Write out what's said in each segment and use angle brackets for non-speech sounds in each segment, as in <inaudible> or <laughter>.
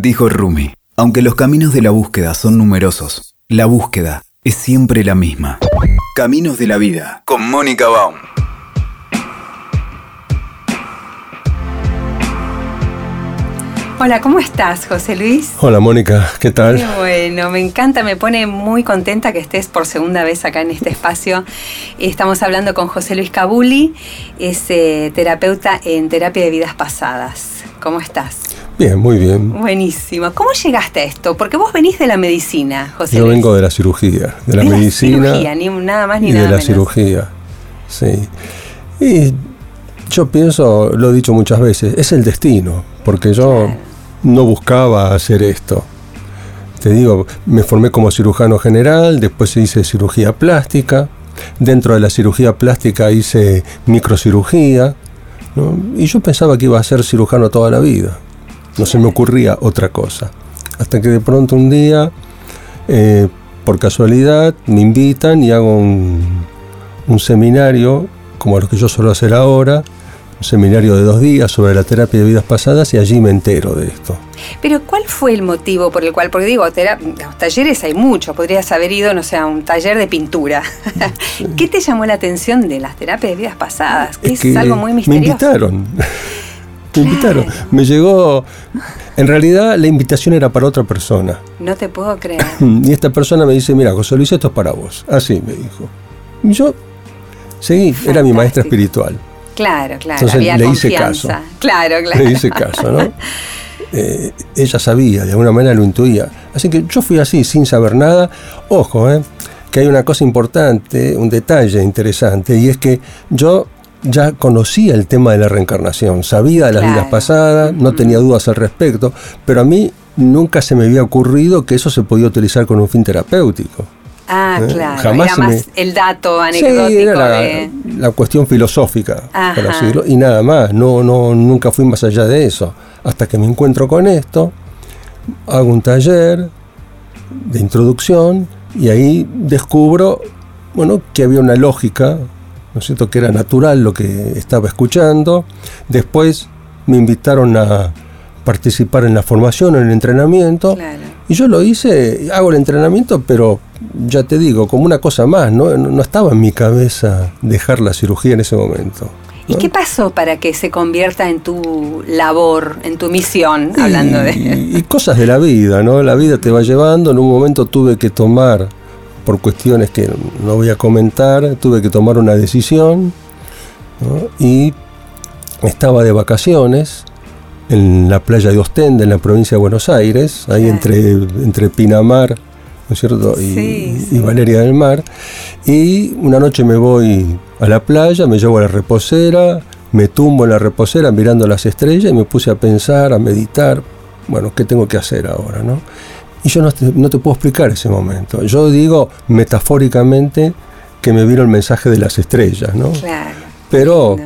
Dijo Rumi, aunque los caminos de la búsqueda son numerosos, la búsqueda es siempre la misma. Caminos de la vida, con Mónica Baum. Hola, ¿cómo estás, José Luis? Hola, Mónica, ¿qué tal? Qué bueno, me encanta, me pone muy contenta que estés por segunda vez acá en este espacio. Estamos hablando con José Luis Cabuli, es eh, terapeuta en terapia de vidas pasadas. ¿Cómo estás? Bien, muy bien. Buenísimo. ¿Cómo llegaste a esto? Porque vos venís de la medicina, José Yo Luis. vengo de la cirugía, de la De medicina cirugía, ni nada más ni y nada de la menos. cirugía. Sí. Y yo pienso, lo he dicho muchas veces, es el destino, porque yo Claro. no buscaba hacer esto. Te digo, me formé como cirujano general, después hice cirugía plástica, dentro de la cirugía plástica hice microcirugía, ¿no? y yo pensaba que iba a ser cirujano toda la vida. No se me ocurría otra cosa. Hasta que de pronto un día, eh, por casualidad, me invitan y hago un, un seminario, como los que yo suelo hacer ahora, un seminario de dos días sobre la terapia de vidas pasadas y allí me entero de esto. Pero ¿cuál fue el motivo por el cual? Porque digo, los talleres hay muchos, podrías haber ido, no sé, a un taller de pintura. <laughs> ¿Qué te llamó la atención de las terapias de vidas pasadas? Que es, que algo muy Me misterioso. invitaron. Me invitaron. Claro. Me llegó. En realidad, la invitación era para otra persona. No te puedo creer. <clears throat> Y esta persona me dice: Mira, José Luis, esto es para vos. Así me dijo. Y yo seguí, era mi maestra espiritual. Claro, claro, Entonces, había le hice confianza. caso. Claro, claro. Le hice caso, ¿no? <laughs> Eh, ella sabía, de alguna manera lo intuía. Así que yo fui así, sin saber nada. Ojo, ¿eh? que hay una cosa importante, un detalle interesante, y es que yo ya conocía el tema de la reencarnación, sabía de las Claro. vidas pasadas, no tenía dudas al respecto, pero a mí nunca se me había ocurrido que eso se podía utilizar con un fin terapéutico. Ah, Eh, claro. jamás Era se me- más el dato Sí, anecdótico era la, de. la cuestión filosófica, Ajá. decirlo, y nada más, no, no, nunca fui más allá de eso. Hasta que me encuentro con esto, hago un taller de introducción y ahí descubro, bueno, que había una lógica, ¿no es cierto?, que era natural lo que estaba escuchando. Después me invitaron a participar en la formación, en el entrenamiento. Claro. Y yo lo hice, hago el entrenamiento, pero ya te digo, como una cosa más, no, no estaba en mi cabeza dejar la cirugía en ese momento. ¿Y qué pasó para que se convierta en tu labor, en tu misión, Y- hablando de. Y, cosas de la vida, ¿no? La vida te va llevando. En un momento tuve que tomar, por cuestiones que no voy a comentar, tuve que tomar una decisión. ¿no? Y estaba de vacaciones en la playa de Ostende, en la provincia de Buenos Aires, ahí Claro. entre, entre Pinamar, ¿no es cierto? Y, Sí, y. Valeria del Mar. Y una noche me voy a la playa, me llevo a la reposera, me tumbo en la reposera mirando las estrellas y me puse a pensar, a meditar, bueno, ¿qué tengo que hacer ahora, no? Y yo no te, no te puedo explicar ese momento. Yo digo metafóricamente que me vino el mensaje de las estrellas, ¿no? Claro. Pero,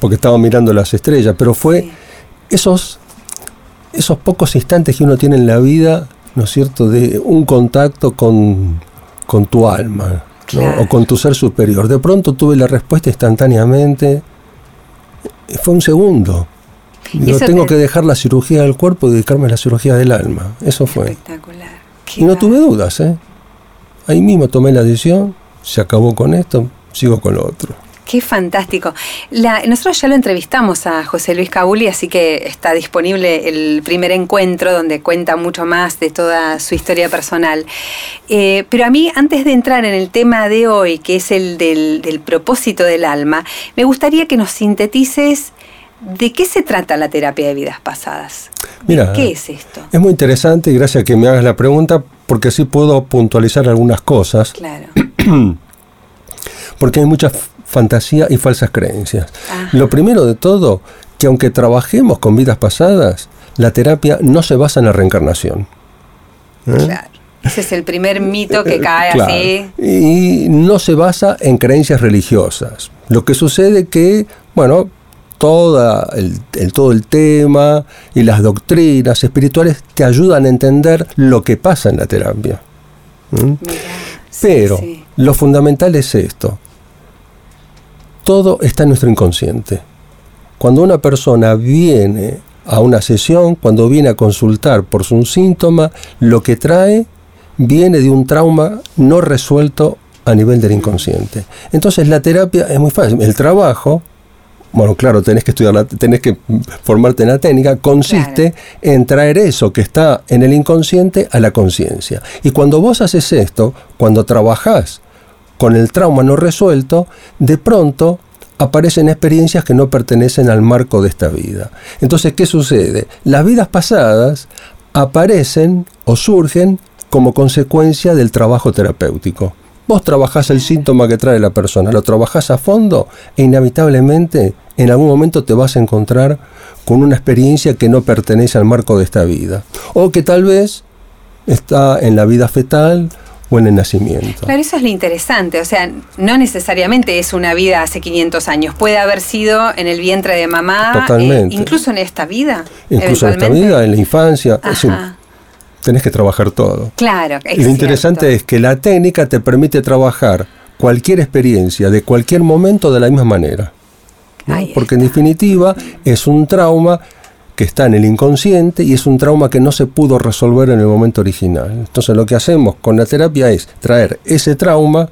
porque estaba mirando las estrellas, pero fue Sí. esos, esos pocos instantes que uno tiene en la vida, ¿no es cierto?, de un contacto con, con tu alma, ¿no? Claro. o con tu ser superior. De pronto tuve la respuesta instantáneamente, fue un segundo. Y Digo, eso tengo te- que dejar la cirugía del cuerpo y dedicarme a la cirugía del alma. Eso fue. Espectacular. Qué Y no tuve dudas, ¿eh? Ahí mismo tomé la decisión, se acabó con esto, sigo con lo otro. Qué fantástico. La- nosotros ya lo entrevistamos a José Luis Cabuli, así que está disponible el primer encuentro donde cuenta mucho más de toda su historia personal. Eh, pero a mí, antes de entrar en el tema de hoy, que es el del, del propósito del alma, me gustaría que nos sintetices de qué se trata la terapia de vidas pasadas. Mira, ¿Qué es esto? Es muy interesante y gracias a que me hagas la pregunta porque así puedo puntualizar algunas cosas, Claro. <clears throat> porque hay mucha fantasía y falsas creencias. Ajá. Lo primero de todo, que aunque trabajemos con vidas pasadas, la terapia no se basa en la reencarnación. ¿eh? Claro. Ese es el primer mito que cae Claro. así. Y no se basa en creencias religiosas. Lo que sucede que, bueno, toda el, el- todo el tema y las doctrinas espirituales te ayudan a entender lo que pasa en la terapia. ¿Mm? Mirá, Pero sí. lo fundamental es esto. Todo está en nuestro inconsciente. Cuando una persona viene a una sesión, cuando viene a consultar por un síntoma, lo que trae viene de un trauma no resuelto a nivel del inconsciente. Entonces la terapia es muy fácil. El trabajo, bueno, claro, tenés que estudiar, tenés que formarte en la técnica, consiste en traer eso que está en el inconsciente a la conciencia. Y cuando vos haces esto, cuando trabajás con el trauma no resuelto, de pronto aparecen experiencias que no pertenecen al marco de esta vida. Entonces, ¿qué sucede? Las vidas pasadas aparecen o surgen como consecuencia del trabajo terapéutico. Vos trabajás el síntoma que trae la persona, lo trabajás a fondo e inevitablemente en algún momento te vas a encontrar con una experiencia que no pertenece al marco de esta vida. O que tal vez está en la vida fetal o en el nacimiento. Claro, eso es lo interesante. O sea, no necesariamente es una vida hace 500 años. Puede haber sido en el vientre de mamá. Eh, Totalmente. incluso en esta vida. Incluso en esta vida, en la infancia. Ajá tenés que trabajar todo. Claro. y lo interesante es que la técnica te permite trabajar cualquier experiencia de cualquier momento de la misma manera. Porque en definitiva es un trauma que está en el inconsciente y es un trauma que no se pudo resolver en el momento original. Entonces lo que hacemos con la terapia es traer ese trauma,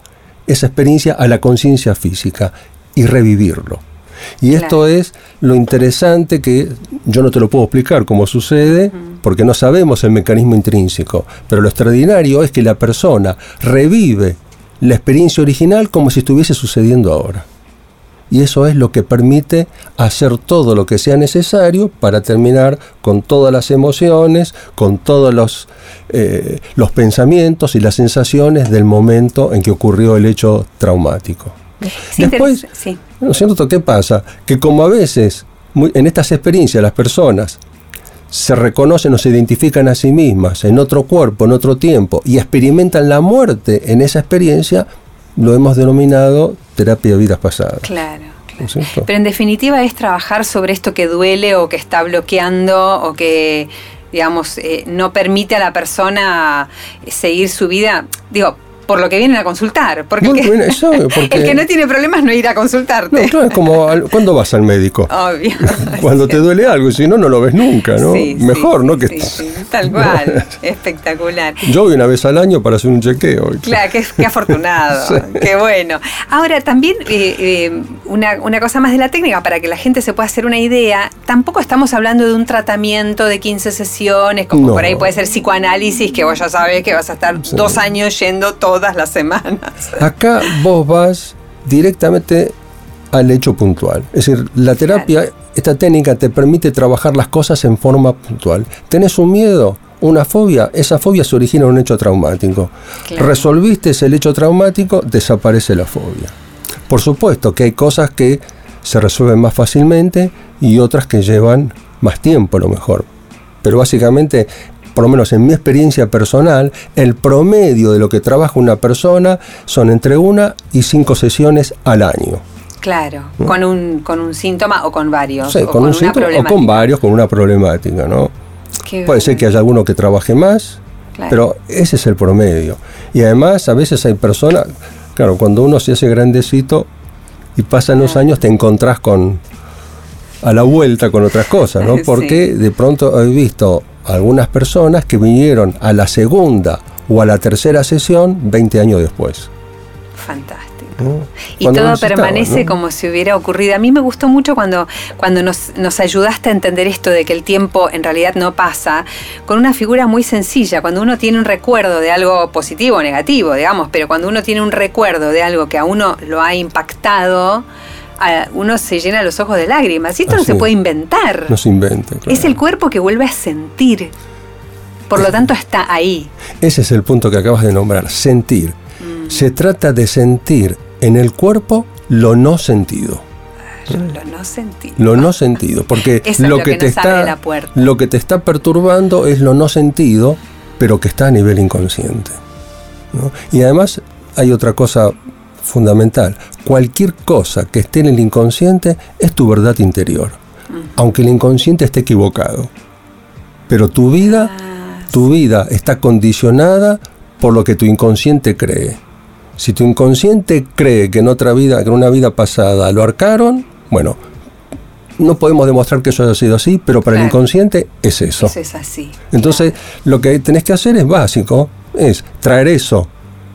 esa experiencia a la conciencia física y revivirlo. Y esto es lo interesante que yo no te lo puedo explicar cómo sucede, porque no sabemos el mecanismo intrínseco, pero lo extraordinario es que la persona revive la experiencia original como si estuviese sucediendo ahora. Y eso es lo que permite hacer todo lo que sea necesario para terminar con todas las emociones, con todos los, eh, los pensamientos y las sensaciones del momento en que ocurrió el hecho traumático. Después, ¿no es cierto? ¿Qué pasa? Que como a veces en estas experiencias las personas se reconocen o se identifican a sí mismas en otro cuerpo, en otro tiempo, y experimentan la muerte en esa experiencia, lo hemos denominado terapia de vidas pasadas. Claro. Pero en definitiva es trabajar sobre esto que duele o que está bloqueando o que, digamos, eh, no permite a la persona seguir su vida. Digo, por lo que vienen a consultar. Porque, <laughs> el que no tiene problemas no irá a consultarte. No, es como, ¿cuándo vas al médico? Obvio. <laughs> Cuando te duele algo, si no, no lo ves nunca, ¿no? Mejor, ¿no? Que... tal cual. <laughs> Espectacular. Yo voy una vez al año para hacer un chequeo. Claro, qué, afortunado. Qué bueno. Ahora, también eh, eh, una, una cosa más de la técnica, para que la gente se pueda hacer una idea, tampoco estamos hablando de un tratamiento de 15 sesiones, como por ahí puede ser psicoanálisis, que vos ya sabés que vas a estar dos años yendo todo todas las semanas. <laughs> Acá vos vas directamente al hecho puntual. Es decir, la terapia, esta técnica te permite trabajar las cosas en forma puntual. ¿Tenés un miedo? Una fobia, esa fobia se origina en un hecho traumático. Resolviste ese hecho traumático, desaparece la fobia. Por supuesto que hay cosas que se resuelven más fácilmente y otras que llevan más tiempo a lo mejor. Pero básicamente por lo menos en mi experiencia personal, el promedio de lo que trabaja una persona son entre una y cinco sesiones al año. Claro, con, un, con un síntoma o con varios. Sí, con, un síntoma o con varios, con una problemática, ¿no? Puede ser que haya alguno que trabaje más, pero ese es el promedio. Y además, a veces hay personas, claro, cuando uno se hace grandecito y pasan los años, te encontrás con a la vuelta con otras cosas, ¿no? <laughs> Porque de pronto he visto algunas personas que vinieron a la segunda o a la tercera sesión 20 años después. Fantástico. Y todo permanece como si hubiera ocurrido. A mí me gustó mucho cuando, cuando nos, nos, ayudaste a entender esto de que el tiempo en realidad no pasa, con una figura muy sencilla. Cuando uno tiene un recuerdo de algo positivo o negativo, digamos, pero cuando uno tiene un recuerdo de algo que a uno lo ha impactado, uno se llena los ojos de lágrimas. Y esto no se puede inventar. No se inventa. Es el cuerpo que vuelve a sentir. Por lo tanto, está ahí. Ese es el punto que acabas de nombrar, sentir. Mm. Se trata de sentir en el cuerpo lo no sentido. Lo no sentido. Lo no sentido, porque <laughs> lo, que, te está lo que te está perturbando es lo no sentido, pero que está a nivel inconsciente. Y además hay otra cosa fundamental. Cualquier cosa que esté en el inconsciente es tu verdad interior, aunque el inconsciente esté equivocado. Pero tu vida, ah, tu vida está condicionada por lo que tu inconsciente cree. Si tu inconsciente cree que en otra vida, que en una vida pasada lo arcaron, bueno, no podemos demostrar que eso haya sido así, pero para el inconsciente es eso. Eso es así. Entonces, lo que tenés que hacer es básico, es traer eso,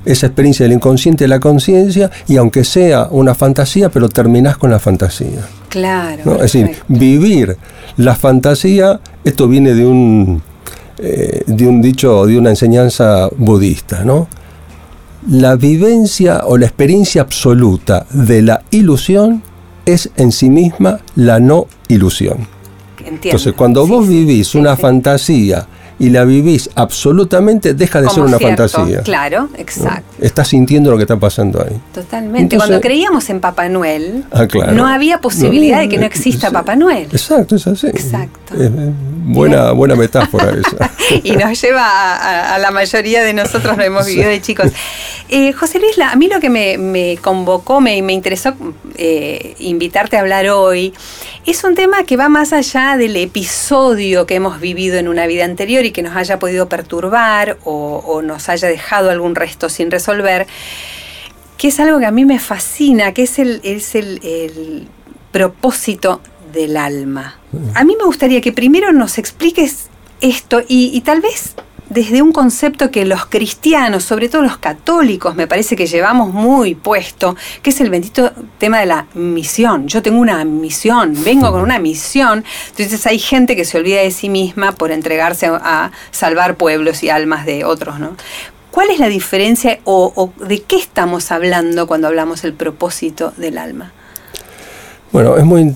esa experiencia del inconsciente a la conciencia, y aunque sea una fantasía, pero terminás con la fantasía. Claro. ¿no? Es decir, vivir la fantasía, esto viene de un, eh, de un dicho, de una enseñanza budista, ¿no? La vivencia o la experiencia absoluta de la ilusión es en sí misma la no ilusión. Entiendo. Entonces, cuando Sí, vos vivís sí, una sí. fantasía y la vivís absolutamente, deja de Como ser una cierto, fantasía. Claro, ¿no? exacto. Estás sintiendo lo que está pasando ahí. Totalmente. Entonces- Cuando creíamos en Papá Noel, Ah, claro. no había posibilidad No, de que no exista. Papá Noel. Exacto, es así. Exacto. Buena, buena metáfora esa. <laughs> y nos lleva a, a- a la mayoría de nosotros lo hemos vivido de chicos. Eh, José Luis, la- a mí lo que me, me convocó, me, me interesó eh, invitarte a hablar hoy, es un tema que va más allá del episodio que hemos vivido en una vida anterior y que nos haya podido perturbar o, o nos haya dejado algún resto sin resolver, que es algo que a mí me fascina, que es el, es el, el propósito del alma. A mí me gustaría que primero nos expliques esto y, y tal vez desde un concepto que los cristianos, sobre todo los católicos, me parece que llevamos muy puesto, que es el bendito tema de la misión. Yo tengo una misión, vengo con una misión. Entonces hay gente que se olvida de sí misma por entregarse a, salvar pueblos y almas de otros, ¿no? ¿Cuál es la diferencia o, o de qué estamos hablando cuando hablamos del propósito del alma? Bueno, es muy,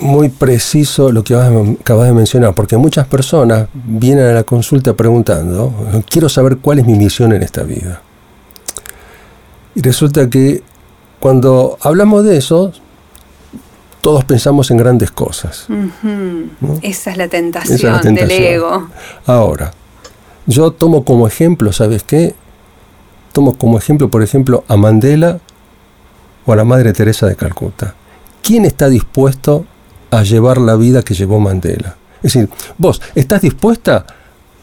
muy preciso lo que acabas de- mencionar, porque muchas personas vienen a la consulta preguntando, quiero saber cuál es mi misión en esta vida. Y resulta que cuando hablamos de eso, todos pensamos en grandes cosas. Esa es la tentación, Esa es la tentación. del ego. Ahora, yo tomo como ejemplo, ¿sabes qué? Tomo como ejemplo, por ejemplo, a Mandela o a la Madre Teresa de Calcuta. ¿Quién está dispuesto a llevar la vida que llevó Mandela? Es decir, vos, ¿estás dispuesta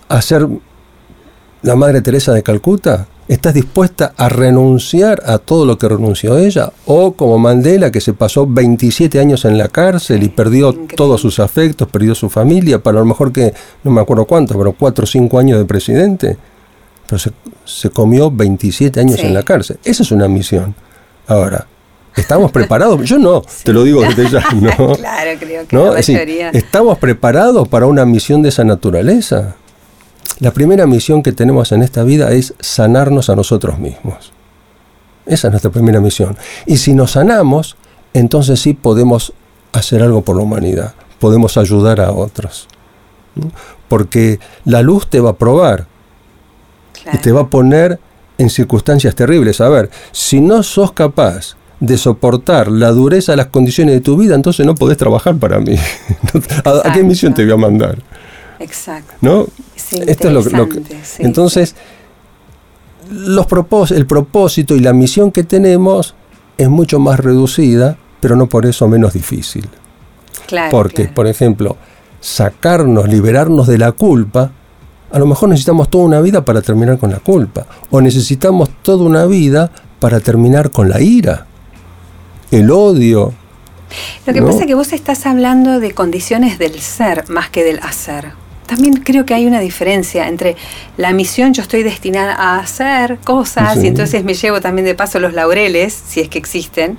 a ser la Madre Teresa de Calcuta? ¿Estás dispuesta a renunciar a todo lo que renunció ella? ¿O como Mandela, que se pasó 27 años en la cárcel y perdió Increíble. todos sus afectos, perdió su familia, para lo mejor que, no me acuerdo cuánto, pero 4 o 5 años de presidente? Pero se, se comió 27 años Sí. en la cárcel. Esa es una misión. Ahora, ¿estamos preparados? Yo no, te lo digo desde ya, <laughs> ¿no? claro, creo que ¿No? la Es decir, mayoría. ¿estamos preparados para una misión de esa naturaleza? La primera misión que tenemos en esta vida es sanarnos a nosotros mismos. Esa es nuestra primera misión. Y si nos sanamos, entonces sí podemos hacer algo por la humanidad, podemos ayudar a otros. ¿no? Porque la luz te va a probar y claro. te va a poner en circunstancias terribles. A ver, si no sos capaz de soportar la dureza de las condiciones de tu vida, entonces no podés trabajar para mí. <laughs> ¿A, a qué misión te voy a mandar? Exacto. ¿No? Es Esto es lo, lo que. sí, entonces, los propós- el propósito y la misión que tenemos es mucho más reducida, pero no por eso menos difícil. claro, Porque, claro. por ejemplo, sacarnos, liberarnos de la culpa, a lo mejor necesitamos toda una vida para terminar con la culpa. O necesitamos toda una vida para terminar con la ira, el odio. Lo que ¿no? pasa es que vos estás hablando de condiciones del ser más que del hacer. También creo que hay una diferencia entre la misión, yo estoy destinada a hacer cosas Sí. y entonces me llevo también de paso los laureles, si es que existen.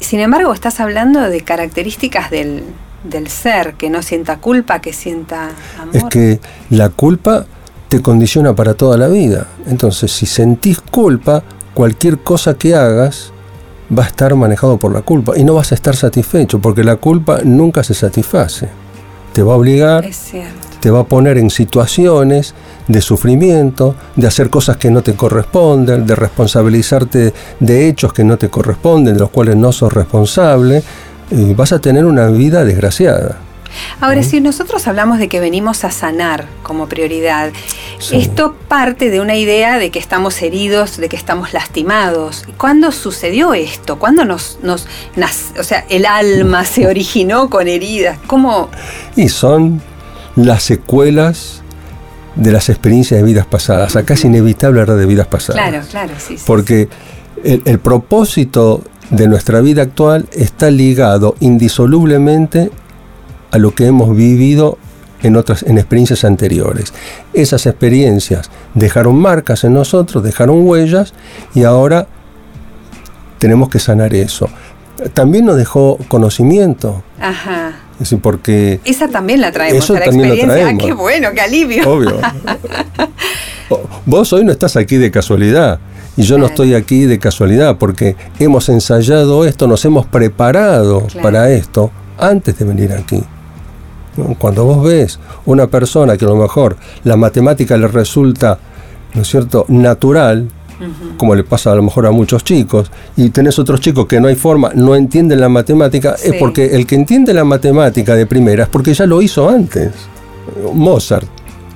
Sin embargo, estás hablando de características del, del ser, que no sienta culpa, que sienta amor. Es que la culpa te condiciona para toda la vida. Entonces, si sentís culpa, cualquier cosa que hagas va a estar manejado por la culpa y no vas a estar satisfecho porque la culpa nunca se satisface. Te va a obligar te va a poner en situaciones de sufrimiento, de hacer cosas que no te corresponden, de responsabilizarte de hechos que no te corresponden, de los cuales no sos responsable, y vas a tener una vida desgraciada. Ahora, si nosotros hablamos de que venimos a sanar como prioridad, Sí. esto parte de una idea de que estamos heridos, de que estamos lastimados. ¿Cuándo sucedió esto? ¿Cuándo nos, nos o sea, el alma se originó con heridas? ¿Cómo? Y son las secuelas de las experiencias de vidas pasadas. Acá es inevitable hablar de vidas pasadas. Claro, claro, sí. sí, Porque el, el propósito de nuestra vida actual está ligado indisolublemente a lo que hemos vivido en otras en experiencias anteriores. Esas experiencias dejaron marcas en nosotros, dejaron huellas y ahora tenemos que sanar eso. También nos dejó conocimiento. Ajá. Es porque Esa también la traemos Eso a la también lo experiencia. Ah, qué bueno, qué alivio. Obvio. <laughs> Vos hoy no estás aquí de casualidad. Y yo no estoy aquí de casualidad porque hemos ensayado esto, nos hemos preparado Claro. para esto antes de venir aquí. Cuando vos ves una persona que a lo mejor la matemática le resulta, ¿no es cierto?, natural, como le pasa a lo mejor a muchos chicos, y tenés otros chicos que no hay forma, no entienden la matemática, Sí. es porque el que entiende la matemática de primera es porque ya lo hizo antes. Mozart.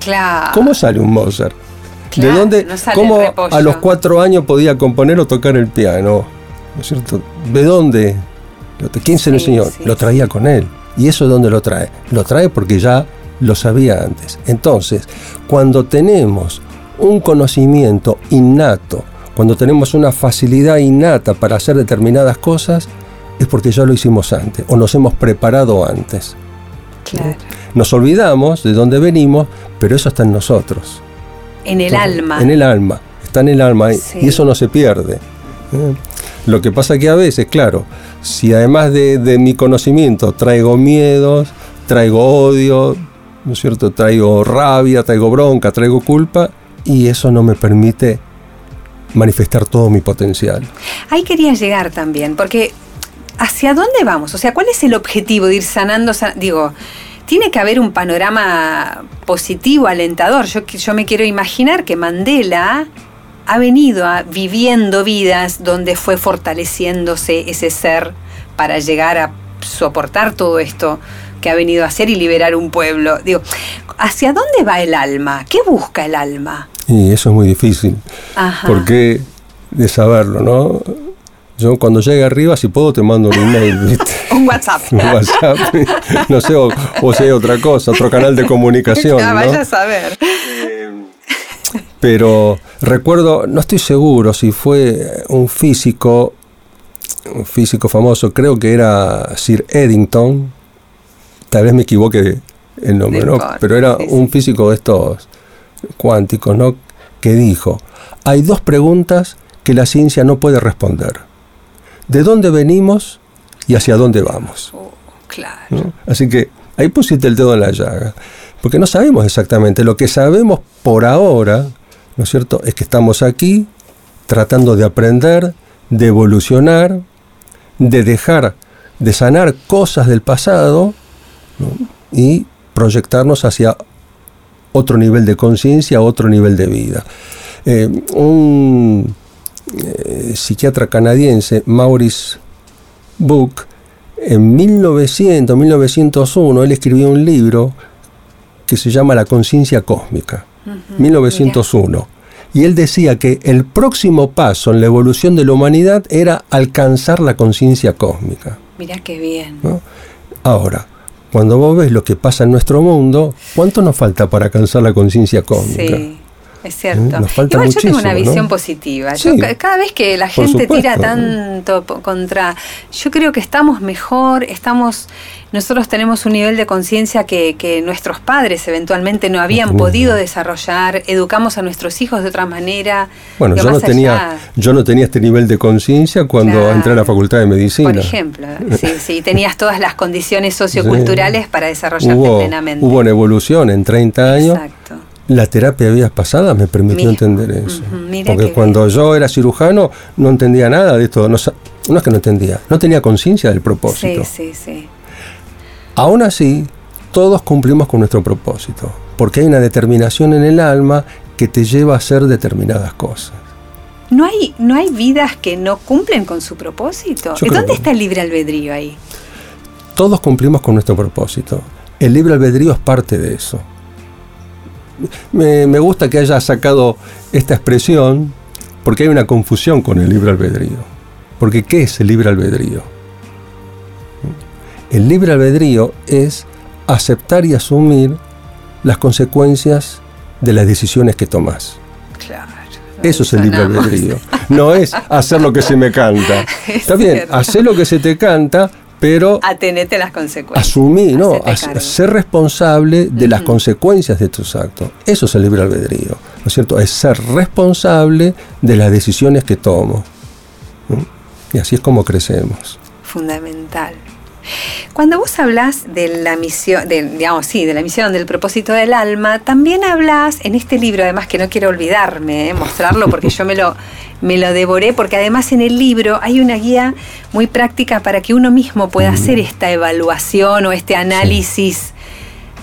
Claro. ¿Cómo sale un Mozart? Claro, ¿De dónde? no ¿Cómo a los cuatro años podía componer o tocar el piano? ¿No es cierto? ¿De dónde? ¿Quién se lo enseñó? lo traía con él. ¿Y eso de dónde lo trae? Lo trae porque ya lo sabía antes. Entonces, cuando tenemos un conocimiento innato, cuando tenemos una facilidad innata para hacer determinadas cosas, es porque ya lo hicimos antes o nos hemos preparado antes. Claro. Nos olvidamos de dónde venimos, pero eso está en nosotros. En el alma. En el alma, está en el alma Sí. y eso no se pierde. ¿eh? Lo que pasa que a veces, claro, si además de, de mi conocimiento traigo miedos, traigo odio, ¿no es cierto? Traigo rabia, traigo bronca, traigo culpa y eso no me permite manifestar todo mi potencial. Ahí quería llegar también, porque ¿hacia dónde vamos? O sea, ¿cuál es el objetivo de ir sanando? san- Digo, tiene que haber un panorama positivo, alentador. Yo, yo me quiero imaginar que Mandela ha venido a, viviendo vidas donde fue fortaleciéndose ese ser para llegar a soportar todo esto que ha venido a hacer y liberar un pueblo. Digo, ¿hacia dónde va el alma? ¿Qué busca el alma? Y eso es muy difícil. Ajá. Porque de saberlo, ¿no? Yo cuando llegue arriba, si puedo, te mando un email, <laughs> ¿viste? Un WhatsApp. Un WhatsApp, <laughs> no sé, o, o si hay otra cosa, otro canal de <laughs> comunicación. Ya ¿no? vaya a saber. Pero recuerdo, no estoy seguro si fue un físico, un físico famoso, creo que era Sir Eddington, tal vez me equivoque el nombre, No Pero era un físico de estos cuánticos, ¿no? Que dijo, hay dos preguntas que la ciencia no puede responder. ¿De dónde venimos y hacia dónde vamos? Oh, claro. ¿no? Así que ahí pusiste el dedo en la llaga. Porque no sabemos exactamente. Lo que sabemos por ahora, ¿no es cierto?, es que estamos aquí tratando de aprender, de evolucionar, de dejar, de sanar cosas del pasado y proyectarnos hacia otro nivel de conciencia, otro nivel de vida. Eh, un eh, psiquiatra canadiense, Maurice Book, en 1900, 1901, él escribió un libro que se llama La conciencia cósmica, 1901. Y él decía que el próximo paso en la evolución de la humanidad era alcanzar la conciencia cósmica. Mira qué bien. ¿no? Ahora, cuando vos ves lo que pasa en nuestro mundo, ¿cuánto nos falta para alcanzar la conciencia cósmica? Sí, es cierto. ¿Eh? Nos falta Igual yo tengo una visión ¿no? positiva. Yo Sí. ca- cada vez que la gente supuesto, tira tanto contra, yo creo que estamos mejor, estamos, nosotros tenemos un nivel de conciencia que, que nuestros padres eventualmente no habían podido desarrollar, educamos a nuestros hijos de otra manera. Bueno, yo no, tenía, allá, yo no tenía este nivel de conciencia cuando Claro. entré a la Facultad de Medicina. Por ejemplo, sí, sí, tenías todas las condiciones <laughs> socioculturales Sí. para desarrollarte Hubo, plenamente. hubo una evolución en 30 años. Exacto. La terapia de vidas pasadas me permitió Mira, entender eso. Porque cuando yo era cirujano no entendía nada de esto. No, no es que no entendía, no tenía conciencia del propósito. Sí, sí, sí. Aún así, todos cumplimos con nuestro propósito. Porque hay una determinación en el alma que te lleva a hacer determinadas cosas. ¿No hay, ¿No hay vidas que no cumplen con su propósito? Yo ¿Y creo ¿Dónde está el libre albedrío ahí? Todos cumplimos con nuestro propósito. El libre albedrío es parte de eso. Me, me gusta que haya sacado esta expresión porque hay una confusión con el libre albedrío. Porque ¿qué es el libre albedrío? El libre albedrío es aceptar y asumir las consecuencias de las decisiones que tomas. Claro. Eso es el libre albedrío. No es hacer lo que se me canta. <laughs> Está bien, hacer lo que se te canta, pero atenete las consecuencias. Asumí, ¿no? ser responsable de las consecuencias de tus actos. Eso es el libre albedrío, ¿no es cierto? Es ser responsable de las decisiones que tomo. Y así es como crecemos. Fundamental. Cuando vos hablas de la misión, digamos, sí, de la misión, del propósito del alma, también hablas en este libro, además que no quiero olvidarme, eh, mostrarlo porque yo me lo, me lo devoré, porque además en el libro hay una guía muy práctica para que uno mismo pueda hacer esta evaluación o este análisis.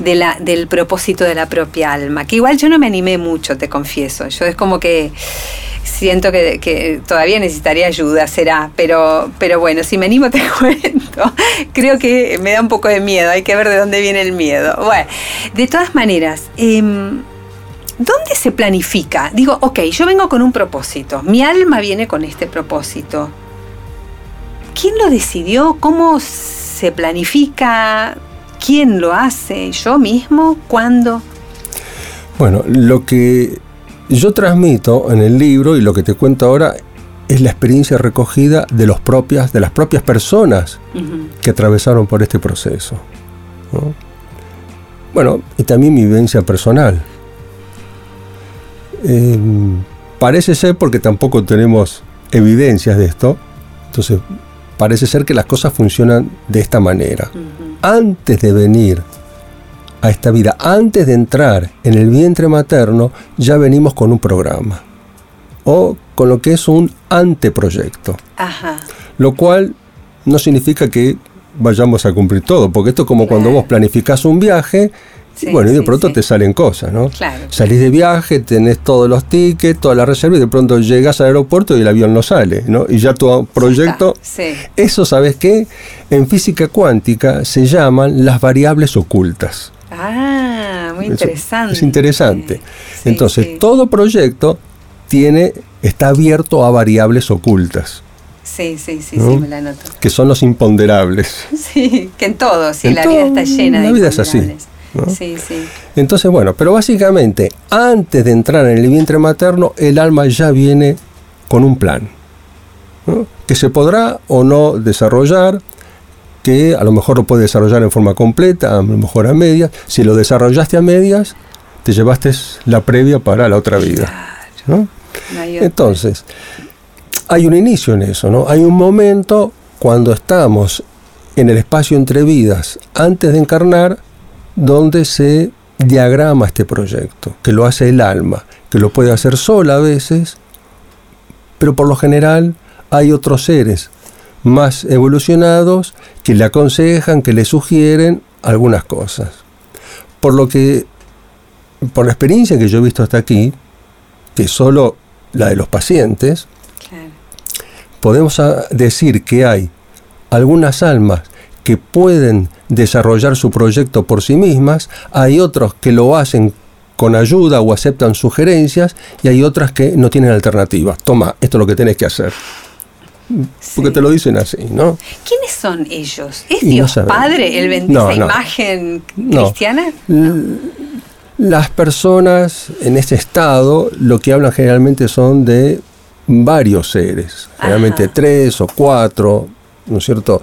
De la, del propósito de la propia alma, que igual yo no me animé mucho, te confieso. Yo es como que siento que, todavía necesitaría ayuda, será, pero, pero bueno, si me animo te <laughs> cuento. Creo que me da un poco de miedo, hay que ver de dónde viene el miedo. Bueno, de todas maneras, em, ¿dónde se planifica? Digo, ok, yo vengo con un propósito, mi alma viene con este propósito. ¿Quién lo decidió? ¿Cómo se planifica? ¿Quién lo hace? ¿Yo mismo? ¿Cuándo? Bueno, lo que yo transmito en el libro y lo que te cuento ahora es la experiencia recogida de, los propias, de las propias personas que atravesaron por este proceso. Bueno, y también mi vivencia personal. Em, parece ser, porque tampoco tenemos evidencias de esto, entonces parece ser que las cosas funcionan de esta manera. Antes de venir a esta vida, antes de entrar en el vientre materno, ya venimos con un programa. O con lo que es un anteproyecto. Ajá. Lo cual no significa que vayamos a cumplir todo, porque esto es como cuando vos planificás un viaje, bueno, y de pronto te salen cosas, ¿no? Claro. Salís de viaje, tenés todos los tickets, toda la reserva y de pronto llegas al aeropuerto y el avión no sale, ¿no? Y ya tu proyecto... Eso, ¿sabes qué? En física cuántica se llaman las variables ocultas. Ah, muy interesante. Es, interesante. Entonces, todo proyecto tiene, está abierto a variables ocultas. Sí, sí, sí, sí, me la noto. Que son los imponderables. <laughs> Sí, que en todo, sí, la vida está llena de La vida es así. Sí, sí. Entonces, bueno, pero básicamente, antes de entrar en el vientre materno, el alma ya viene con un plan. Que se podrá o no desarrollar, que a lo mejor lo puedes desarrollar en forma completa, a lo mejor a medias. Si lo desarrollaste a medias, te llevaste la previa para la otra vida. Entonces, hay un inicio en eso, ¿no? Hay un momento cuando estamos en el espacio entre vidas, antes de encarnar, donde se diagrama este proyecto, que lo hace el alma, que lo puede hacer sola a veces, pero por lo general hay otros seres más evolucionados que le aconsejan, que le sugieren algunas cosas. Por lo que, por la experiencia que yo he visto hasta aquí, que solo la de los pacientes, podemos decir que hay algunas almas que pueden desarrollar su proyecto por sí mismas, hay otros que lo hacen con ayuda o aceptan sugerencias y hay otras que no tienen alternativa. Toma, esto es lo que tenés que hacer. Porque te lo dicen así, ¿no? ¿Quiénes son ellos? ¿Es Dios Padre el bendita imagen cristiana? Las personas en este estado lo que hablan generalmente son de varios seres, generalmente tres o cuatro, ¿no es cierto?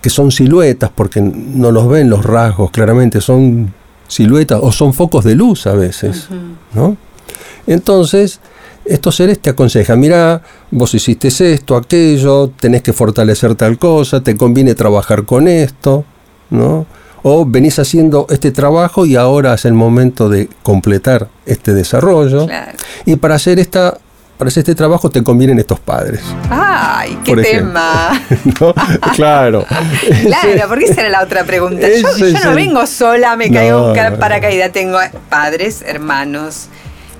Que son siluetas porque no los ven los rasgos, claramente son siluetas o son focos de luz a veces, ¿no? Entonces, estos seres te aconsejan, mira, vos hiciste esto, aquello, tenés que fortalecer tal cosa, te conviene trabajar con esto, ¿no? O venís haciendo este trabajo y ahora es el momento de completar este desarrollo. Y para hacer esta para hacer este trabajo te convienen estos padres. ¡Ay, qué tema! <laughs> Claro. claro, <laughs> porque esa era la otra pregunta. Yo, no vengo sola, me caigo un paracaídas, tengo padres, hermanos,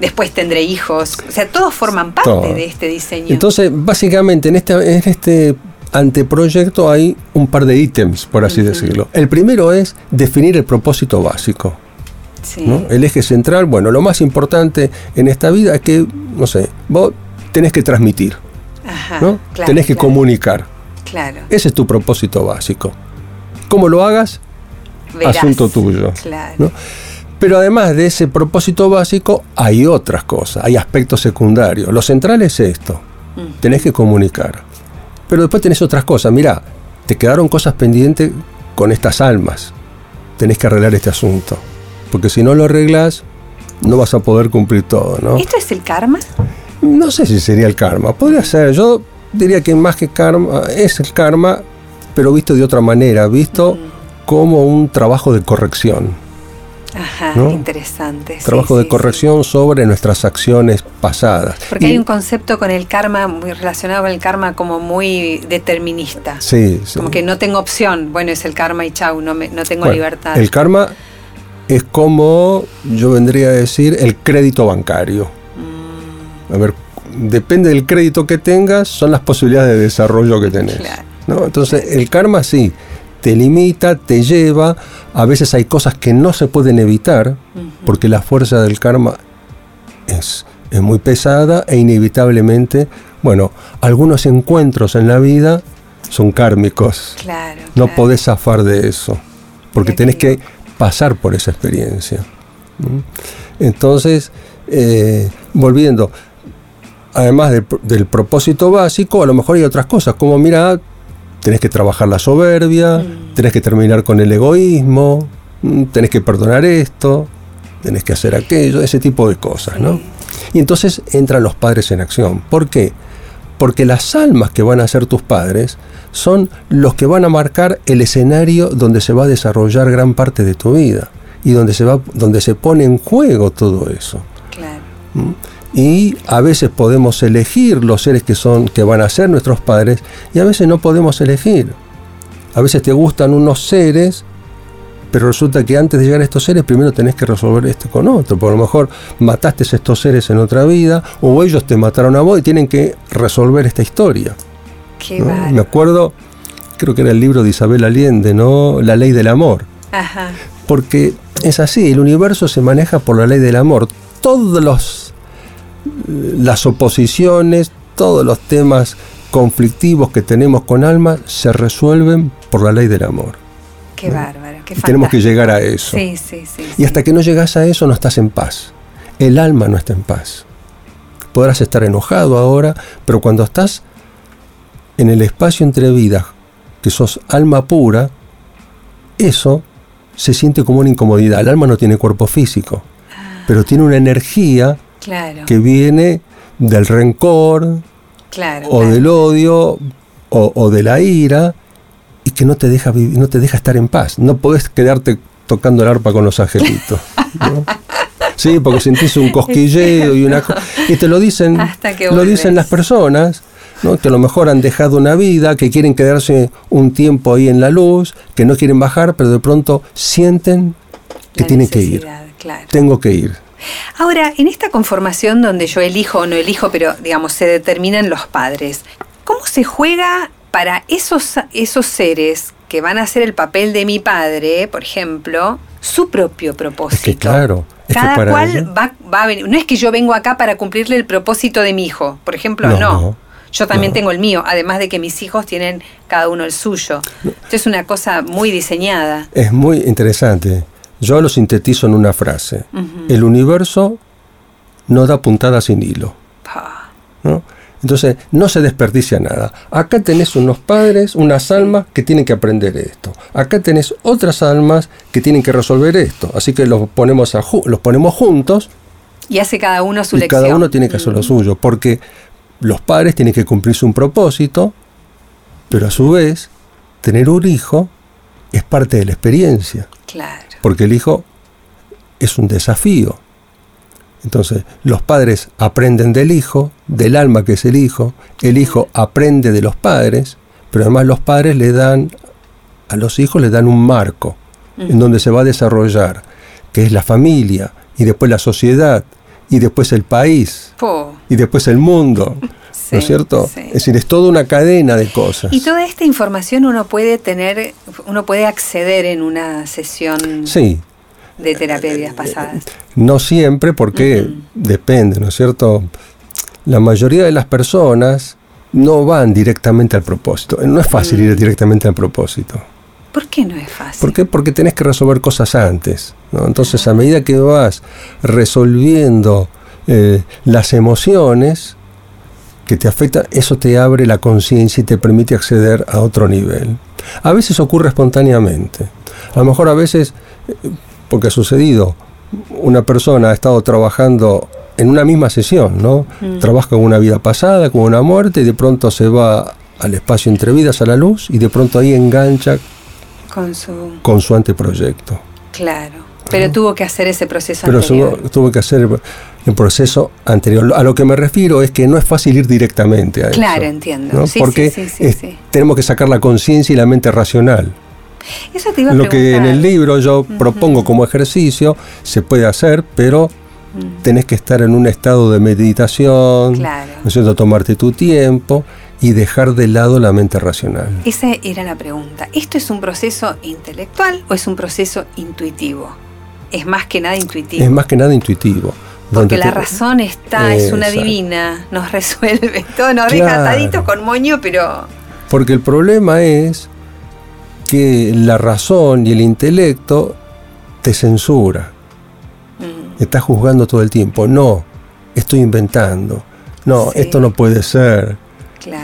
después tendré hijos. O sea, todos forman parte de este diseño. Entonces, básicamente, en este, en este anteproyecto hay un par de ítems, por así decirlo. El primero es definir el propósito básico. El eje central, bueno, lo más importante en esta vida es que, no sé, vos tenés que transmitir, ¿no? tenés que comunicar. Claro. Ese es tu propósito básico. ¿Cómo lo hagas? Asunto tuyo. Pero además de ese propósito básico, hay otras cosas, hay aspectos secundarios. Lo central es esto, tenés que comunicar. Pero después tenés otras cosas. Mirá, te quedaron cosas pendientes con estas almas. Tenés que arreglar este asunto. Porque si no lo arreglas, no vas a poder cumplir todo, ¿no? ¿Esto es el karma? No sé si sería el karma. Podría ser. Yo diría que más que karma, es el karma, pero visto de otra manera, visto como un trabajo de corrección. Ajá, interesante. Trabajo de corrección sobre nuestras acciones pasadas. Porque hay un concepto con el karma, muy relacionado con el karma, como muy determinista. Sí, sí. Como que no tengo opción, bueno, es el karma y chau, no, no tengo libertad. El karma es como, yo vendría a decir, el crédito bancario. Mm. A ver, depende del crédito que tengas, son las posibilidades de desarrollo que tenés. ¿no? Entonces, el karma sí te limita, te lleva, a veces hay cosas que no se pueden evitar, porque la fuerza del karma es, es muy pesada e inevitablemente, bueno, algunos encuentros en la vida son kármicos. Claro, no podés zafar de eso, porque tenés que pasar por esa experiencia. Entonces, eh, volviendo, además del, del, propósito básico, a lo mejor hay otras cosas, como mira, tenés que trabajar la soberbia, mm. tenés que terminar con el egoísmo, mm, tenés que perdonar esto, tenés que hacer aquello, ese tipo de cosas, ¿no? Y entonces entran los padres en acción. ¿Por qué? Porque las almas que van a ser tus padres son los que van a marcar el escenario donde se va a desarrollar gran parte de tu vida y donde se, va, donde se pone en juego todo eso. Claro. ¿Mm? Y a veces podemos elegir los seres que son que van a ser nuestros padres y a veces no podemos elegir. A veces te gustan unos seres, pero resulta que antes de llegar a estos seres primero tenés que resolver esto con otro. Por lo mejor mataste a estos seres en otra vida o ellos te mataron a vos y tienen que resolver esta historia. Qué Me acuerdo, creo que era el libro de Isabel Allende, ¿no? La ley del amor. Ajá. Porque es así, el universo se maneja por la ley del amor. Todos los las oposiciones, todos los temas conflictivos que tenemos con alma se resuelven por la ley del amor. Qué bárbaro, qué Tenemos que llegar a eso. Sí, sí, sí, y hasta que no llegas a eso no estás en paz. El alma no está en paz. Podrás estar enojado ahora, pero cuando estás en el espacio entre vidas, que sos alma pura, eso se siente como una incomodidad. El alma no tiene cuerpo físico, ah. pero tiene una energía que viene del rencor o del odio o, de la ira y que no te deja no te deja estar en paz. No podés quedarte tocando el arpa con los angelitos. <laughs> Sí, porque sentís un cosquilleo y una y te lo dicen, <laughs> lo dicen las personas. ¿no? que a lo mejor han dejado una vida, que quieren quedarse un tiempo ahí en la luz, que no quieren bajar, pero de pronto sienten que tienen que ir. Tengo que ir. Ahora, en esta conformación donde yo elijo o no elijo, pero digamos, se determinan los padres, ¿cómo se juega para esos, esos seres que van a hacer el papel de mi padre, por ejemplo, su propio propósito? que claro. Cada cual va, a venir. No es que yo vengo acá para cumplirle el propósito de mi hijo, por ejemplo, no. Yo también tengo el mío, además de que mis hijos tienen cada uno el suyo. Esto es una cosa muy diseñada. Es muy interesante. Yo lo sintetizo en una frase. El universo no da puntada sin hilo. Entonces, no se desperdicia nada. Acá tenés unos padres, unas almas que tienen que aprender esto. Acá tenés otras almas que tienen que resolver esto. Así que los ponemos, a los ponemos juntos. Y hace cada uno su y lección. Cada uno tiene que hacer lo suyo. Porque los padres tienen que cumplirse un propósito, pero a su vez, tener un hijo es parte de la experiencia. Claro porque el hijo es un desafío. Entonces, los padres aprenden del hijo, del alma que es el hijo, el hijo aprende de los padres, pero además los padres le dan, a los hijos le dan un marco en donde se va a desarrollar, que es la familia, y después la sociedad, y después el país, y después el mundo. <laughs> ¿No es cierto? Es decir, es toda una cadena de cosas. Y toda esta información uno puede tener, uno puede acceder en una sesión sí. de terapia de vidas pasadas. No siempre, porque depende, ¿no es cierto? La mayoría de las personas no van directamente al propósito. No es fácil ir directamente al propósito. ¿Por qué no es fácil? ¿Por qué? Porque tenés que resolver cosas antes. Entonces, a medida que vas resolviendo eh, las emociones que te afectan, eso te abre la conciencia y te permite acceder a otro nivel. A veces ocurre espontáneamente. A lo mejor a veces, porque ha sucedido, una persona ha estado trabajando en una misma sesión, ¿no? Mm. Trabaja con una vida pasada, con una muerte, y de pronto se va al espacio entre vidas, a la luz, y de pronto ahí engancha con su, con su anteproyecto. Claro. Pero tuvo que hacer ese proceso Pero tuvo que hacer el proceso anterior. A lo que me refiero es que no es fácil ir directamente a eso. Claro, entiendo. Porque tenemos que sacar la conciencia y la mente racional. Eso te iba a Lo que en el libro yo propongo como ejercicio se puede hacer, pero mm. tenés que estar en un estado de meditación, claro. ¿no tomarte tu tiempo y dejar de lado la mente racional. Esa era la pregunta. ¿Esto es un proceso intelectual o es un proceso intuitivo? Es más que nada intuitivo. Es más que nada intuitivo. Porque la razón está, es una divina, nos resuelve <laughs> todo, nos deja ataditos con moño, pero... Porque el problema es que la razón y el intelecto te censura. Mm. Estás juzgando todo el tiempo. No, estoy inventando. No, esto no puede ser.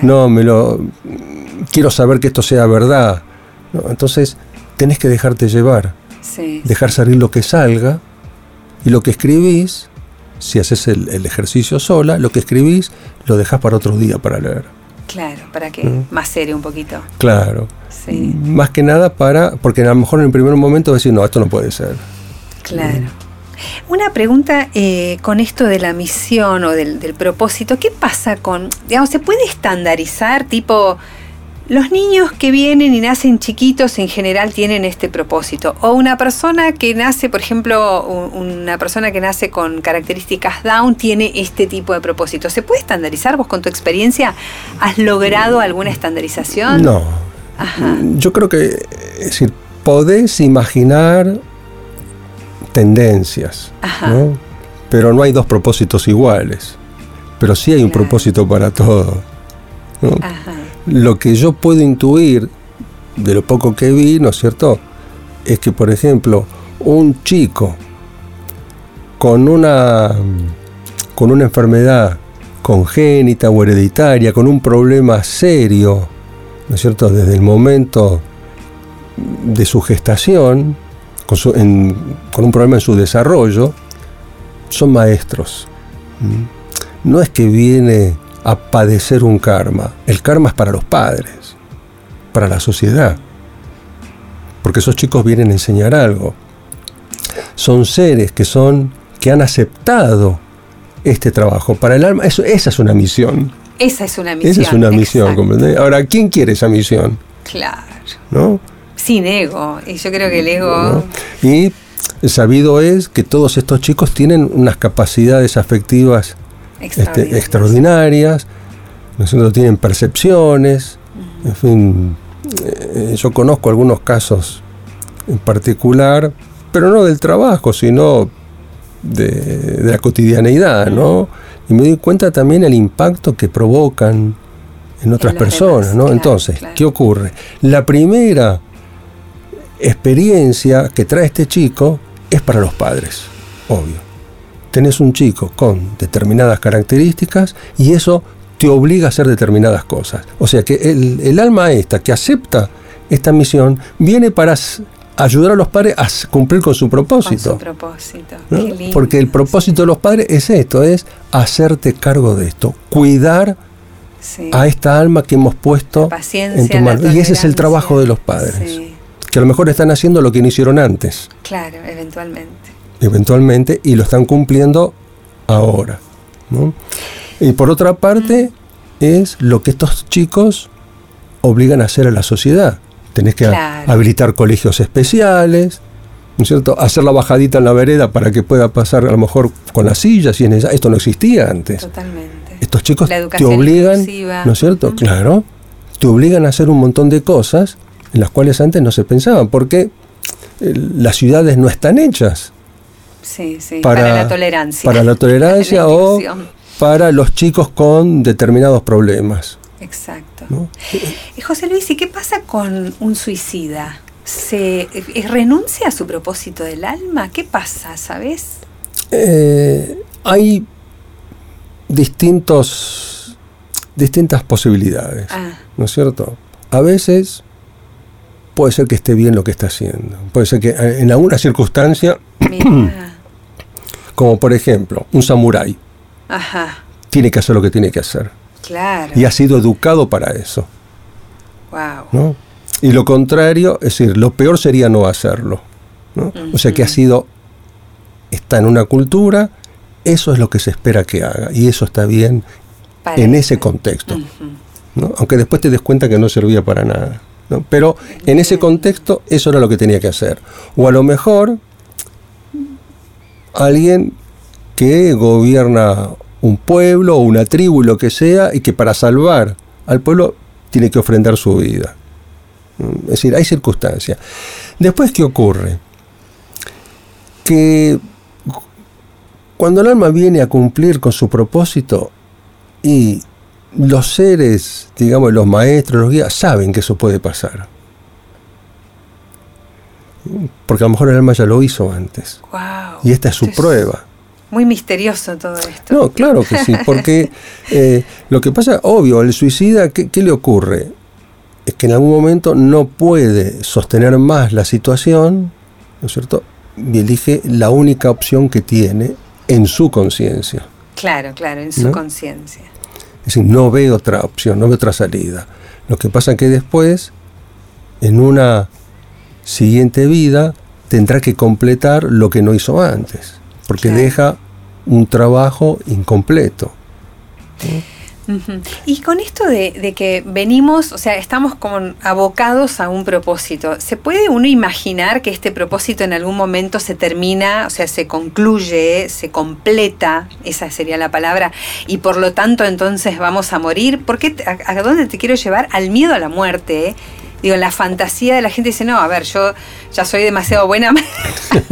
No, me lo. Quiero saber que esto sea verdad. entonces, tenés que dejarte llevar. Dejar salir lo que salga. Y lo que escribís, si haces el, ejercicio sola, lo que escribís lo dejas para otro día para leer. Claro, para que ¿Mm? más serio un poquito. Claro. Más que nada para, porque a lo mejor en el primer momento decir, no, esto no puede ser. Claro. Una pregunta eh, con esto de la misión o del, propósito, ¿qué pasa con, digamos, se puede estandarizar tipo, los niños que vienen y nacen chiquitos en general tienen este propósito. O una persona que nace, por ejemplo, una persona que nace con características Down tiene este tipo de propósito. ¿Se puede estandarizar? ¿Vos con tu experiencia has logrado alguna estandarización? No. Yo creo que, es decir, podés imaginar tendencias, pero no hay dos propósitos iguales. Pero sí hay un propósito para todo. Lo que yo puedo intuir de lo poco que vi, ¿no es cierto? Es que, por ejemplo, un chico con una, con una enfermedad congénita o hereditaria, con un problema serio, ¿no es cierto? Desde el momento de su gestación, con, un problema en su desarrollo, son maestros. ¿Mm? No es que viene a padecer un karma, el karma es para los padres, para la sociedad, porque esos chicos vienen a enseñar algo. Son seres que son que han aceptado este trabajo. Para el alma, eso, esa es una misión. Esa es una misión. Esa es una misión, Ahora, ¿quién quiere esa misión? Claro. ¿No? sin ego. Y yo creo que el ego... Y sabido es que todos estos chicos tienen unas capacidades afectivas este, extraordinarias, ¿no tienen percepciones, en fin, eh, yo conozco algunos casos en particular, pero no del trabajo, sino de, la cotidianeidad, ¿no? Y me doy cuenta también el impacto que provocan en otras personas, ¿no? Entonces, ¿qué ocurre? La primera experiencia que trae este chico es para los padres, obvio. Tenés un chico con determinadas características y eso te obliga a hacer determinadas cosas. O sea que el, alma esta que acepta esta misión viene para ayudar a los padres a cumplir con su propósito. Con su propósito. Porque el propósito de los padres es esto, es hacerte cargo de esto, cuidar a esta alma que hemos puesto en tu mano. Y ese es el trabajo de los padres que a lo mejor están haciendo lo que no hicieron antes. Claro, eventualmente. Eventualmente, y lo están cumpliendo ahora. Y por otra parte, es lo que estos chicos obligan a hacer a la sociedad. Tenés que habilitar colegios especiales, ¿no es cierto? Hacer la bajadita en la vereda para que pueda pasar a lo mejor con las sillas, si es Esto no existía antes. Totalmente. Estos chicos te obligan, ¿no es cierto? Claro, te obligan a hacer un montón de cosas en las cuales antes no se pensaban, porque eh, las ciudades no están hechas para, la tolerancia. Para la <laughs> tolerancia o para los chicos con determinados problemas. Exacto. José Luis, ¿y qué pasa con un suicida? se eh, renuncia a su propósito del alma. ¿Qué pasa, sabes? Eh, hay distintos, distintas posibilidades, Ah, ¿no es cierto? A veces puede ser que esté bien lo que está haciendo. Puede ser que eh, en alguna circunstancia. <clears throat> como por ejemplo, un samurái Ajá, tiene que hacer lo que tiene que hacer. claro. Y ha sido educado para eso. Wow. ¿no? Y lo contrario, es decir, lo peor sería no hacerlo. ¿no? O sea que ha sido, está en una cultura, eso es lo que se espera que haga. Y eso está bien en ese contexto. ¿no? Aunque después te des cuenta que no servía para nada. ¿no? Pero en ese contexto eso era lo que tenía que hacer. O a lo mejor alguien que gobierna un pueblo o una tribu, lo que sea, y que para salvar al pueblo tiene que ofrendar su vida. Es decir, hay circunstancias. Después, ¿qué ocurre? Que cuando el alma viene a cumplir con su propósito y los seres, digamos, los maestros, los guías, saben que eso puede pasar. Porque a lo mejor el alma ya lo hizo antes. Wow. Y esta es su prueba. Muy misterioso todo esto. No, claro que sí, porque <laughs> eh, lo que pasa, obvio, el suicida, ¿qué, qué le ocurre? Es que en algún momento no puede sostener más la situación, ¿no es cierto? Y elige la única opción que tiene en su conciencia. Claro, claro, en su ¿No? conciencia. Es decir, no ve otra opción, no ve otra salida. Lo que pasa que después, en una siguiente vida, tendrá que completar lo que no hizo antes, porque Claro. deja un trabajo incompleto. Y con esto de, de que venimos, o sea, estamos como abocados a un propósito, ¿se puede uno imaginar que este propósito en algún momento se termina, o sea, se concluye, se completa, esa sería la palabra, y por lo tanto entonces vamos a morir? ¿Por qué, a dónde te quiero llevar? Al miedo a la muerte, ¿eh? Digo, en la fantasía de la gente dice, no, a ver, yo ya soy demasiado buena.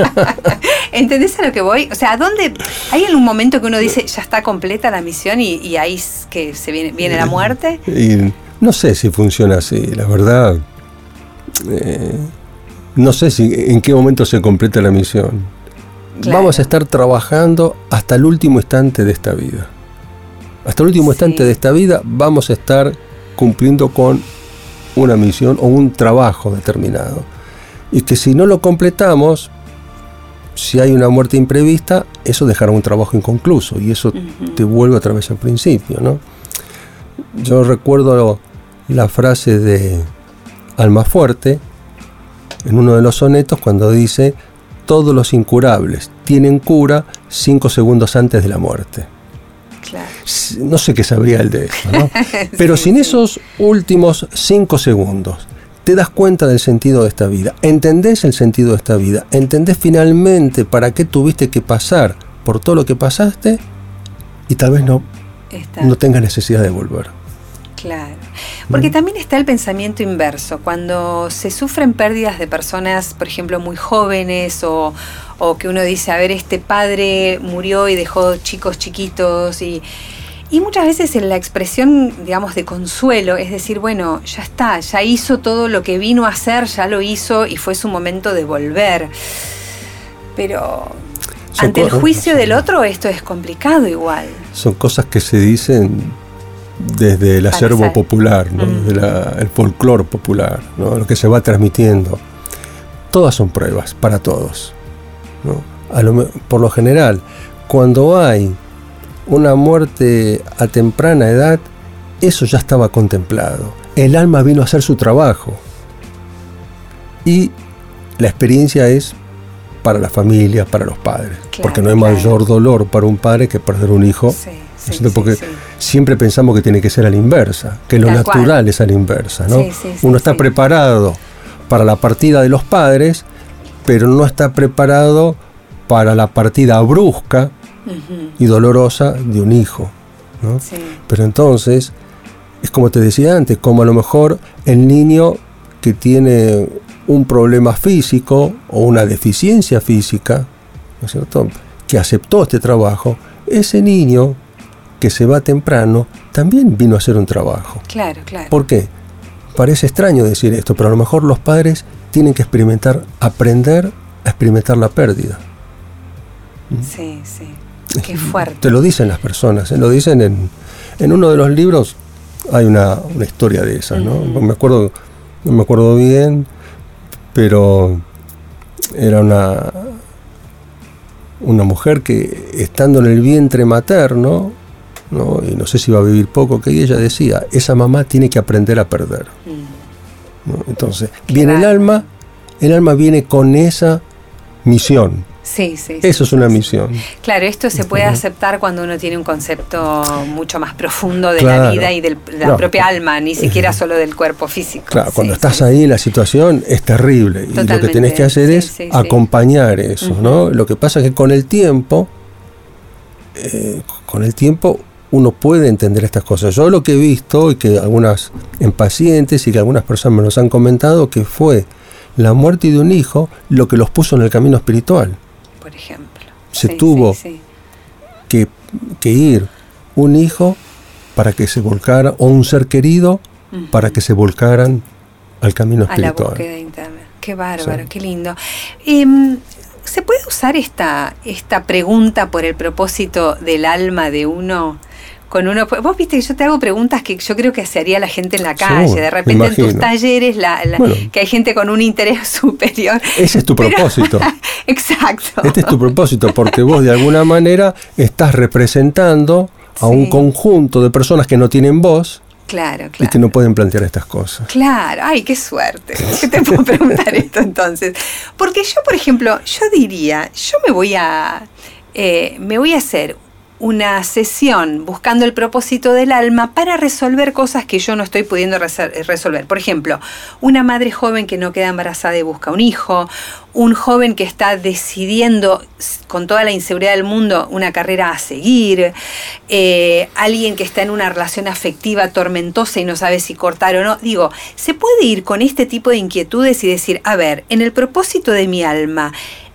<laughs> ¿Entendés a lo que voy? O sea, ¿a dónde? ¿Hay algún momento que uno dice, ya está completa la misión y, y ahí es que se viene, viene la muerte? Y no sé si funciona así, la verdad. eh, no sé si en qué momento se completa la misión. Claro. Vamos a estar trabajando hasta el último instante de esta vida. Hasta el último Sí. instante de esta vida vamos a estar cumpliendo con una misión o un trabajo determinado. Y que si no lo completamos, si hay una muerte imprevista, eso dejará un trabajo inconcluso y eso te vuelve otra vez al principio, ¿no? Yo recuerdo la frase de Almafuerte en uno de los sonetos cuando dice todos los incurables tienen cura cinco segundos antes de la muerte. Claro. No sé qué sabría él de eso, ¿no? <laughs> Pero Sí, sin sí. esos últimos cinco segundos te das cuenta del sentido de esta vida, entendés el sentido de esta vida, entendés finalmente para qué tuviste que pasar por todo lo que pasaste y tal vez no, Está. no tengas necesidad de volver. Claro. Porque también está el pensamiento inverso. Cuando se sufren pérdidas de personas, por ejemplo, muy jóvenes o, o que uno dice, a ver, este padre murió y dejó chicos chiquitos y... Y muchas veces en la expresión, digamos, de consuelo, es decir, bueno, ya está, ya hizo todo lo que vino a hacer, ya lo hizo y fue su momento de volver. Pero Son ante el juicio del otro esto es complicado igual. Son cosas que se dicen desde el acervo popular, ¿no? Mm. desde la- el folclore popular, ¿no? lo que se va transmitiendo. Todas son pruebas para todos. ¿no? A lo me- por lo general, cuando hay una muerte a temprana edad, eso ya estaba contemplado. El alma vino a hacer su trabajo. Y la experiencia es para la familia, para los padres. Claro, porque no hay claro. mayor dolor para un padre que perder un hijo. Sí, sí, ¿no? sí, porque sí. Siempre pensamos que tiene que ser a la inversa, que lo Tal cual. natural es a la inversa. ¿no? Sí, sí, sí, Uno está preparado para la partida de los padres, pero no está preparado para la partida brusca y dolorosa de un hijo. ¿no? Pero entonces, es como te decía antes, como a lo mejor el niño que tiene un problema físico o una deficiencia física, ¿no es cierto? Que aceptó este trabajo, ese niño que se va temprano también vino a hacer un trabajo. Claro, claro. ¿Por qué? Parece extraño decir esto, pero a lo mejor los padres tienen que experimentar, aprender a experimentar la pérdida. Sí, sí. Qué fuerte. Te lo dicen las personas, ¿eh? lo dicen en, en uno de los libros, hay una, una historia de esas, ¿no? Me acuerdo, no me acuerdo bien, pero era una, una mujer que estando en el vientre materno, ¿no? y no sé si iba a vivir poco, que ella decía, esa mamá tiene que aprender a perder. ¿no? Entonces, viene el alma, el alma viene con esa misión. Sí, sí. Eso es una misión. Claro, esto se puede aceptar cuando uno tiene un concepto mucho más profundo de la vida y de la propia alma, ni siquiera <laughs> solo del cuerpo físico. Claro, cuando estás ahí, la situación es terrible. Y lo que tenés que hacer es acompañar eso, ¿no? Lo que pasa es que con el tiempo, eh, con el tiempo uno puede entender estas cosas. Yo lo que he visto y que algunas en pacientes y que algunas personas me los han comentado que fue la muerte de un hijo lo que los puso en el camino espiritual por ejemplo. Se tuvo Que, ir un hijo para que se volcara, o un ser querido para que se volcaran al camino espiritual. A la búsqueda interna. Qué bárbaro, qué lindo. Em, ¿Se puede usar esta, esta pregunta por el propósito del alma de uno? Con uno. Vos viste que yo te hago preguntas que yo creo que se haría la gente en la calle. de repente en tus talleres, la, que hay gente con un interés <laughs> superior. Ese es tu propósito. <laughs> Exacto. Este es tu propósito, porque vos de alguna manera estás representando a un conjunto de personas que no tienen voz. Claro, claro. Y que no pueden plantear estas cosas. Claro, ay, qué suerte. <laughs> ¿Qué te puedo preguntar esto entonces? Porque yo, por ejemplo, yo diría, yo me voy a, eh, me voy a hacer una sesión buscando el propósito del alma para resolver cosas que yo no estoy pudiendo resolver. Por ejemplo, una madre joven que no queda embarazada y busca un hijo, un joven que está decidiendo con toda la inseguridad del mundo una carrera a seguir, eh, alguien que está en una relación afectiva tormentosa y no sabe si cortar o no. Digo, se puede ir con este tipo de inquietudes y decir, a ver, en el propósito de mi alma,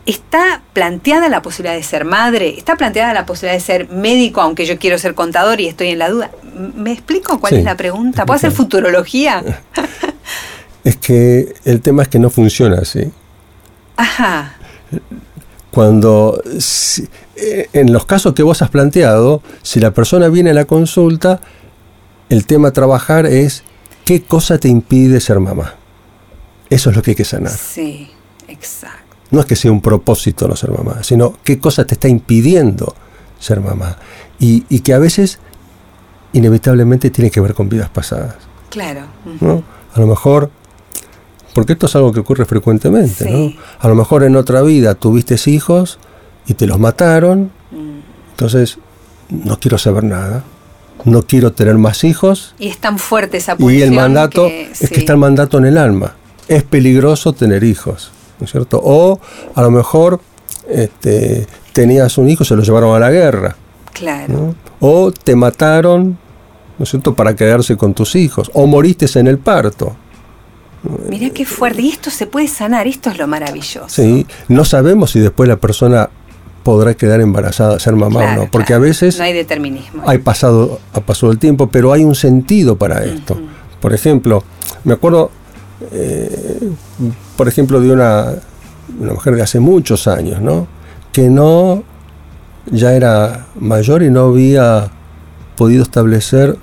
¿Está planteada la posibilidad de ser madre? ¿Está planteada la posibilidad de ser médico, aunque yo quiero ser contador y estoy en la duda? ¿Me explico cuál es la pregunta? ¿Puedo hacer futurología? <laughs> Es que el tema es que no funciona así. Ajá. Cuando, eh, en los casos que vos has planteado, si la persona viene a la consulta, el tema a trabajar es qué cosa te impide ser mamá. Eso es lo que hay que sanar. Sí, exacto. No es que sea un propósito no ser mamá, sino qué cosa te está impidiendo ser mamá. Y, que a veces inevitablemente tiene que ver con vidas pasadas. Claro. A lo mejor, porque esto es algo que ocurre frecuentemente, ¿no? A lo mejor en otra vida tuviste hijos y te los mataron, mm. entonces no quiero saber nada, no quiero tener más hijos. Y es tan fuerte esa. Y el mandato, es que está el mandato en el alma. Es peligroso tener hijos. ¿No es cierto? O a lo mejor este, tenías un hijo, se lo llevaron a la guerra. Claro. O te mataron, ¿no es cierto?, para quedarse con tus hijos. O moriste en el parto. Mira qué fuerte. Y esto se puede sanar, esto es lo maravilloso. Sí, no sabemos si después la persona podrá quedar embarazada, ser mamá o no, porque a veces no hay determinismo. Hay pasado, ha pasado el tiempo, pero hay un sentido para esto. Por ejemplo, me acuerdo eh, por ejemplo, de una, una, mujer de hace muchos años, ¿no? Que no, ya era mayor y no había podido establecer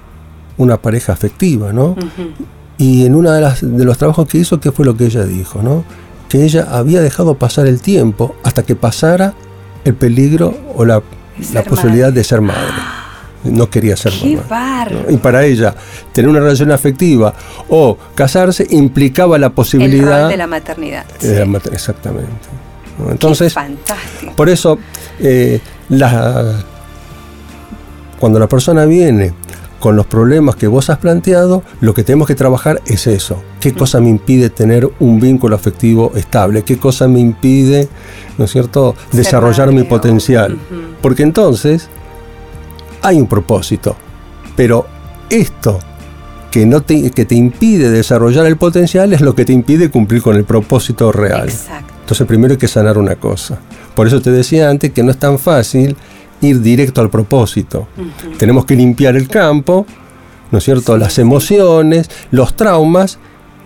una pareja afectiva, ¿no? Y en uno de, las, de los trabajos que hizo, ¿qué fue lo que ella dijo, ¿no? Que ella había dejado pasar el tiempo hasta que pasara el peligro o la, la posibilidad de ser madre no quería ser Qué mamá. Y para ella, tener una relación afectiva o casarse implicaba la posibilidad. de la maternidad. exactamente. Entonces, fantástico. por eso, eh, cuando la persona viene con los problemas que vos has planteado, lo que tenemos que trabajar es eso. ¿Qué cosa me impide tener un vínculo afectivo estable? ¿Qué cosa me impide, ¿no es cierto?, desarrollar mi potencial. Porque entonces hay un propósito, pero esto que, no te, que te impide desarrollar el potencial es lo que te impide cumplir con el propósito real. Entonces primero hay que sanar una cosa. Por eso te decía antes que no es tan fácil ir directo al propósito. Tenemos que limpiar el campo, ¿no es cierto? Las emociones, los traumas,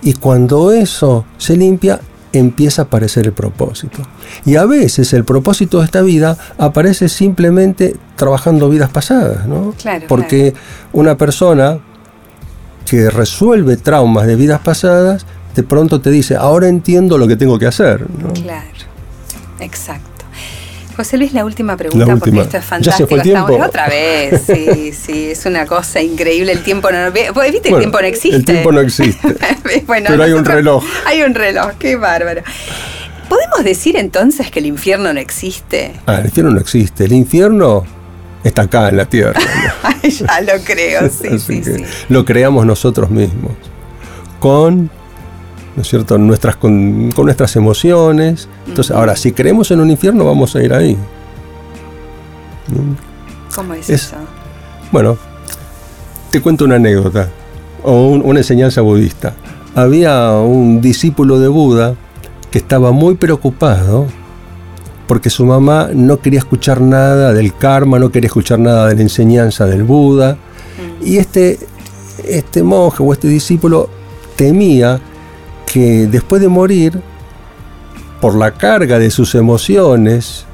y cuando eso se limpia, empieza a aparecer el propósito. Y a veces el propósito de esta vida aparece simplemente trabajando vidas pasadas, ¿no? Claro, Porque una persona que resuelve traumas de vidas pasadas, de pronto te dice, ahora entiendo lo que tengo que hacer. ¿no? Claro, exacto. José Luis, la última pregunta, La porque esto es ¿Ya fantástico. se fue el tiempo? Estamos- otra vez, sí, <laughs> sí, es una cosa increíble. El tiempo no. ¿Viste? el tiempo no existe. El tiempo no existe. <laughs> Bueno, Pero hay un reloj. Hay un reloj, qué bárbaro. ¿Podemos decir entonces que el infierno no existe? Ah, el infierno no existe. El infierno está acá en la tierra. <laughs> ya lo creo, sí, sí, que sí. lo creamos nosotros mismos. Con, ¿no es cierto?, nuestras, con, con nuestras emociones. Entonces, ahora, si creemos en un infierno, vamos a ir ahí. ¿Cómo es, Es- eso? Bueno, te cuento una anécdota o un- una enseñanza budista. Había un discípulo de Buda que estaba muy preocupado porque su mamá no quería escuchar nada del karma, no quería escuchar nada de la enseñanza del Buda. Y este, este monje o este discípulo temía que después de morir, por la carga de sus emociones,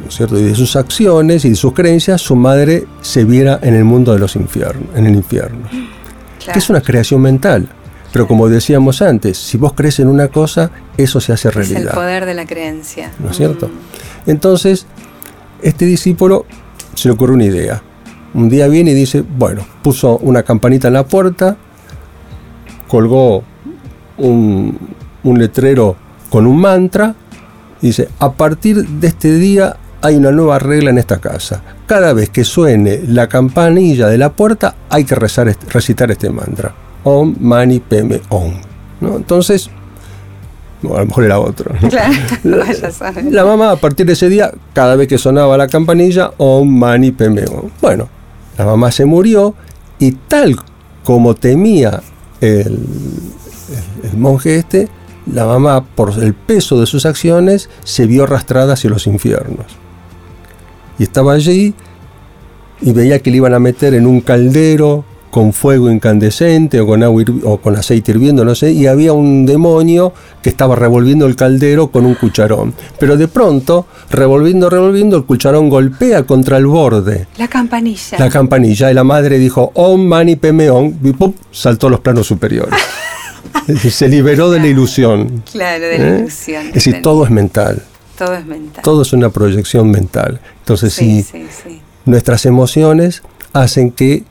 ¿no es cierto? y de sus acciones y de sus creencias, su madre se viera en el mundo de los infiernos, en el infierno. Claro. Que es una creación mental. Pero como decíamos antes, si vos crees en una cosa, eso se hace Es el realidad. poder de la creencia. ¿No es cierto? Mm. Entonces, este discípulo se le ocurre una idea. Un día viene y dice, bueno, puso una campanita en la puerta, colgó un, un letrero con un mantra, dice, a partir de este día hay una nueva regla en esta casa. Cada vez que suene la campanilla de la puerta, hay que rezar recitar este mantra. Om Mani Peme Om. ¿no? Entonces, bueno, a lo mejor era otro. <laughs> <laughs> La mamá a partir de ese día, cada vez que sonaba la campanilla, Om Mani Padme Hum. Bueno, la mamá se murió y tal como temía el, el- el monje este, la mamá, por el peso de sus acciones, se vio arrastrada hacia los infiernos. Y estaba allí y veía que le iban a meter en un caldero con fuego incandescente o con, agua o con aceite hirviendo, no sé, y había un demonio que estaba revolviendo el caldero con un cucharón. Pero de pronto, revolviendo, revolviendo, el cucharón golpea contra el borde, La campanilla. la campanilla, y la madre dijo, Om Mani Hum", y ¡pum! saltó a los planos superiores. <laughs> <laughs> Se liberó de la ilusión. Claro, de la ¿eh? ilusión. Es decir, todo es mental, Todo es mental. todo es una proyección mental. Entonces, sí, si sí, sí. nuestras emociones hacen que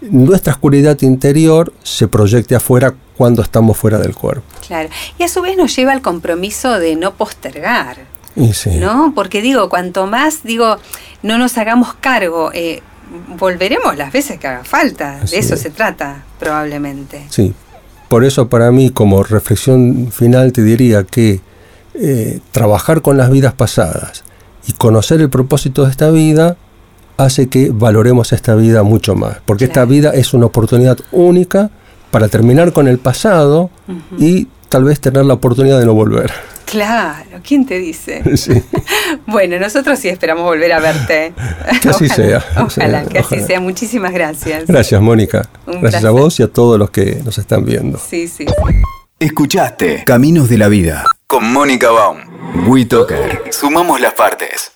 nuestra oscuridad interior se proyecte afuera cuando estamos fuera del cuerpo. Claro. Y a su vez nos lleva al compromiso de no postergar, Y sí, ¿no? Porque digo, cuanto más, digo, no nos hagamos cargo, eh, volveremos las veces que haga falta. Así de eso es. se trata, probablemente. sí. Por eso para mí como reflexión final te diría que eh, trabajar con las vidas pasadas y conocer el propósito de esta vida hace que valoremos esta vida mucho más. Porque esta vida es una oportunidad única para terminar con el pasado y tal vez tener la oportunidad de no volver. Claro, ¿quién te dice? <laughs> Sí. <laughs> Bueno, nosotros sí esperamos volver a verte. Que así Ojalá, sea. Ojalá, que así sea. Muchísimas gracias. Gracias, Mónica. Un Gracias a vos y a todos los que nos están viendo. Sí, sí, sí. Escuchaste Caminos de la Vida con Mónica Baum. WeToker. Sumamos las partes.